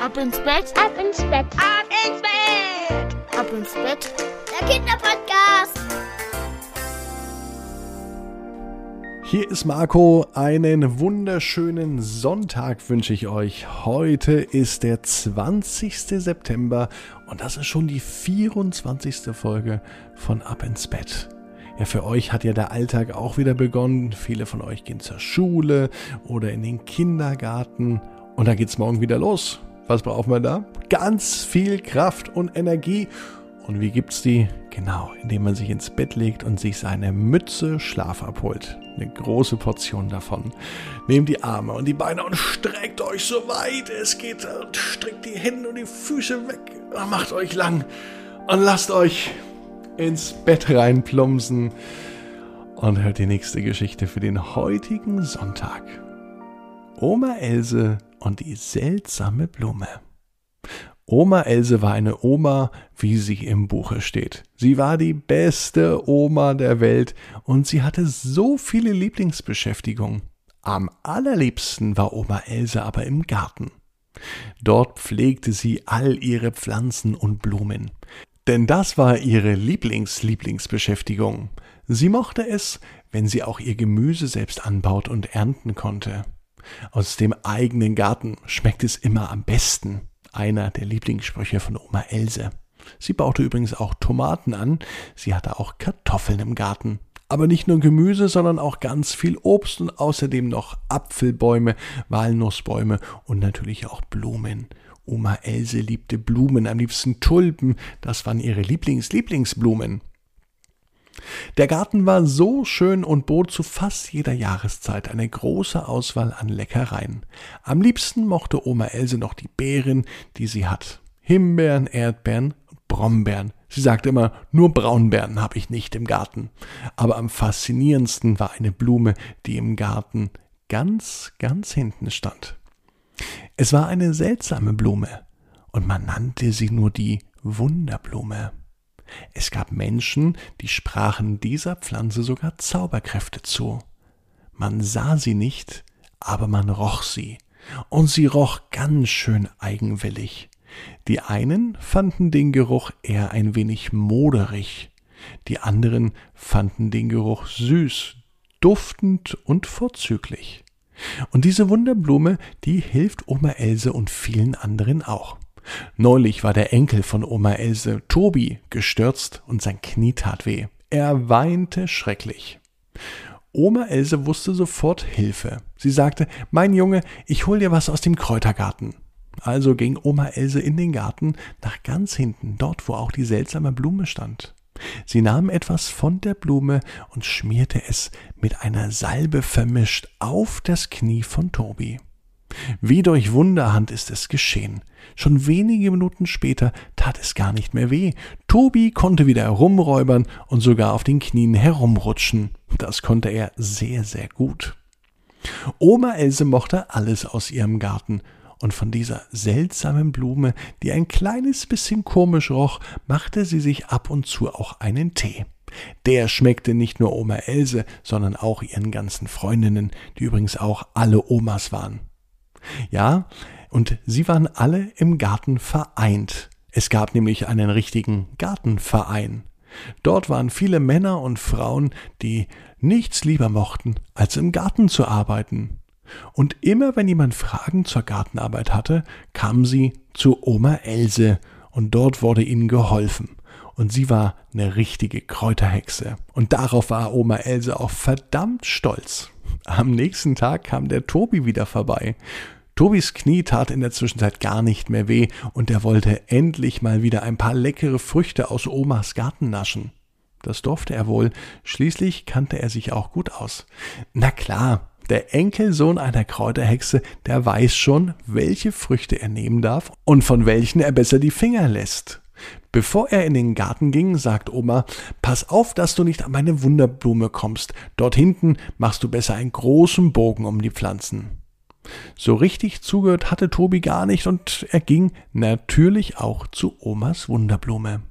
Ab ins Bett, ab ins Bett, ab ins Bett, ab ins Bett. Der Kinderpodcast. Hier ist Marco. Einen wunderschönen Sonntag wünsche ich euch. Heute ist der 20. September und das ist schon die 24. Folge von Ab ins Bett. Ja, für euch hat ja der Alltag auch wieder begonnen. Viele von euch gehen zur Schule oder in den Kindergarten und da geht's morgen wieder los. Was brauchen wir da? Ganz viel Kraft und Energie. Und wie gibt's die? Genau, indem man sich ins Bett legt und sich seine Mütze Schlaf abholt. Eine große Portion davon. Nehmt die Arme und die Beine und streckt euch so weit es geht. Und streckt die Hände und die Füße weg. Macht euch lang. Und lasst euch ins Bett reinplumpsen. Und hört die nächste Geschichte für den heutigen Sonntag. Oma Else und die seltsame Blume. Oma Else war eine Oma, wie sie im Buche steht. Sie war die beste Oma der Welt und sie hatte so viele Lieblingsbeschäftigungen. Am allerliebsten war Oma Else aber im Garten. Dort pflegte sie all ihre Pflanzen und Blumen. Denn das war ihre Lieblings-Lieblingsbeschäftigung. Sie mochte es, wenn sie auch ihr Gemüse selbst anbaut und ernten konnte. Aus dem eigenen Garten schmeckt es immer am besten. Einer der Lieblingssprüche von Oma Else. Sie baute übrigens auch Tomaten an. Sie hatte auch Kartoffeln im Garten. Aber nicht nur Gemüse, sondern auch ganz viel Obst und außerdem noch Apfelbäume, Walnussbäume und natürlich auch Blumen. Oma Else liebte Blumen, am liebsten Tulpen. Das waren ihre Lieblings-Lieblingsblumen. Der Garten war so schön und bot zu fast jeder Jahreszeit eine große Auswahl an Leckereien. Am liebsten mochte Oma Else noch die Beeren, die sie hat. Himbeeren, Erdbeeren Brombeeren. Sie sagte immer, nur Braunbeeren habe ich nicht im Garten. Aber am faszinierendsten war eine Blume, die im Garten ganz, ganz hinten stand. Es war eine seltsame Blume, und man nannte sie nur die Wunderblume. Es gab Menschen, die sprachen dieser Pflanze sogar Zauberkräfte zu. Man sah sie nicht, aber man roch sie, und sie roch ganz schön eigenwillig. Die einen fanden den Geruch eher ein wenig moderig, die anderen fanden den Geruch süß, duftend und vorzüglich. Und diese Wunderblume, die hilft Oma Else und vielen anderen auch. Neulich war der Enkel von Oma Else, Tobi, gestürzt und sein Knie tat weh. Er weinte schrecklich. Oma Else wusste sofort Hilfe. Sie sagte, mein Junge, ich hol dir was aus dem Kräutergarten. Also ging Oma Else in den Garten nach ganz hinten, dort wo auch die seltsame Blume stand. Sie nahm etwas von der Blume und schmierte es mit einer Salbe vermischt auf das Knie von Tobi. Wie durch Wunderhand ist es geschehen. Schon wenige Minuten später tat es gar nicht mehr weh. Tobi konnte wieder herumräubern und sogar auf den Knien herumrutschen. Das konnte er sehr, sehr gut. Oma Else mochte alles aus ihrem Garten, und von dieser seltsamen Blume, die ein kleines bisschen komisch roch, machte sie sich ab und zu auch einen Tee. Der schmeckte nicht nur Oma Else, sondern auch ihren ganzen Freundinnen, die übrigens auch alle Omas waren. Ja, und sie waren alle im Garten vereint. Es gab nämlich einen richtigen Gartenverein. Dort waren viele Männer und Frauen, die nichts lieber mochten, als im Garten zu arbeiten. Und immer wenn jemand Fragen zur Gartenarbeit hatte, kamen sie zu Oma Else, und dort wurde ihnen geholfen. Und sie war eine richtige Kräuterhexe. Und darauf war Oma Else auch verdammt stolz. Am nächsten Tag kam der Tobi wieder vorbei. Tobis Knie tat in der Zwischenzeit gar nicht mehr weh und er wollte endlich mal wieder ein paar leckere Früchte aus Omas Garten naschen. Das durfte er wohl, schließlich kannte er sich auch gut aus. Na klar, der Enkelsohn einer Kräuterhexe, der weiß schon, welche Früchte er nehmen darf und von welchen er besser die Finger lässt. Bevor er in den Garten ging, sagt Oma, pass auf, dass du nicht an meine Wunderblume kommst. Dort hinten machst du besser einen großen Bogen um die Pflanzen. So richtig zugehört hatte Tobi gar nicht und er ging natürlich auch zu Omas Wunderblume.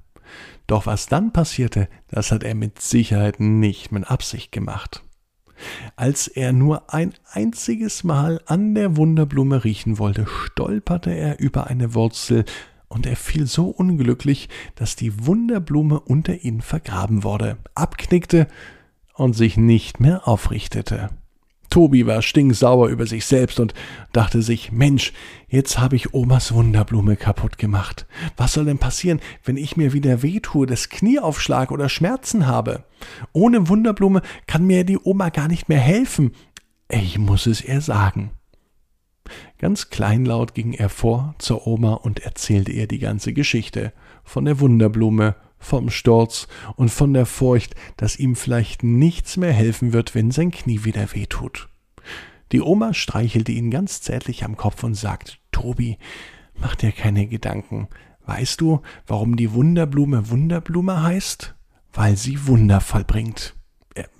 Doch was dann passierte, das hat er mit Sicherheit nicht mit Absicht gemacht. Als er nur ein einziges Mal an der Wunderblume riechen wollte, stolperte er über eine Wurzel, und er fiel so unglücklich, dass die Wunderblume unter ihn vergraben wurde, abknickte und sich nicht mehr aufrichtete. Tobi war stinksauer über sich selbst und dachte sich, Mensch, jetzt habe ich Omas Wunderblume kaputt gemacht. Was soll denn passieren, wenn ich mir wieder wehtue, das Knie aufschlag oder Schmerzen habe? Ohne Wunderblume kann mir die Oma gar nicht mehr helfen. Ich muss es ihr sagen. Ganz kleinlaut ging er vor zur Oma und erzählte ihr die ganze Geschichte von der Wunderblume vom Sturz und von der Furcht, dass ihm vielleicht nichts mehr helfen wird, wenn sein Knie wieder wehtut. Die Oma streichelte ihn ganz zärtlich am Kopf und sagte, Tobi, mach dir keine Gedanken. Weißt du, warum die Wunderblume Wunderblume heißt? Weil sie Wunder vollbringt.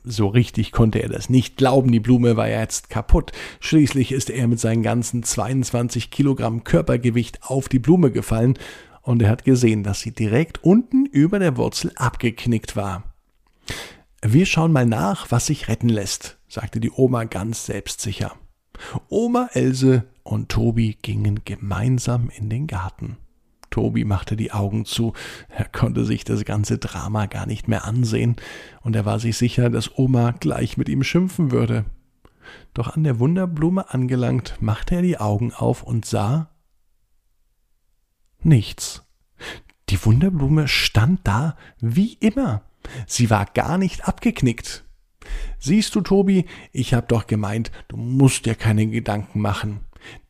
So richtig konnte er das nicht glauben, die Blume war ja jetzt kaputt. Schließlich ist er mit seinen ganzen 22 Kilogramm Körpergewicht auf die Blume gefallen und er hat gesehen, dass sie direkt unten über der Wurzel abgeknickt war. Wir schauen mal nach, was sich retten lässt, sagte die Oma ganz selbstsicher. Oma Else und Tobi gingen gemeinsam in den Garten. Tobi machte die Augen zu, er konnte sich das ganze Drama gar nicht mehr ansehen, und er war sich sicher, dass Oma gleich mit ihm schimpfen würde. Doch an der Wunderblume angelangt, machte er die Augen auf und sah nichts. Die Wunderblume stand da wie immer. Sie war gar nicht abgeknickt. Siehst du, Tobi, ich hab doch gemeint, du musst dir keine Gedanken machen.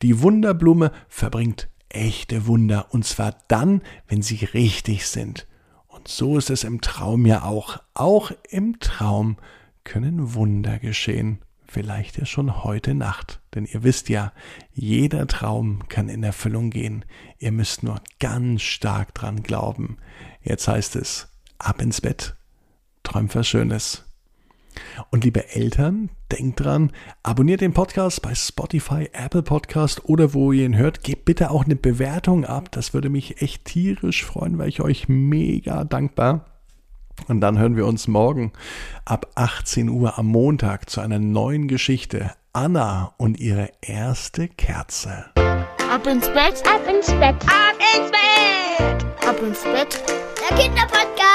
Die Wunderblume verbringt echte Wunder, und zwar dann, wenn sie richtig sind. Und so ist es im Traum ja auch. Auch im Traum können Wunder geschehen vielleicht ja schon heute Nacht. Denn ihr wisst ja, jeder Traum kann in Erfüllung gehen. Ihr müsst nur ganz stark dran glauben. Jetzt heißt es, ab ins Bett, träumt was Schönes. Und liebe Eltern, denkt dran, abonniert den Podcast bei Spotify, Apple Podcast oder wo ihr ihn hört. Gebt bitte auch eine Bewertung ab. Das würde mich echt tierisch freuen, weil ich euch mega dankbar und dann hören wir uns morgen ab 18 Uhr am Montag zu einer neuen Geschichte. Anna und ihre erste Kerze. Ab ins Bett, Ab ins Bett. Ab ins Bett. ab ins Bett. Der Kinderpodcast.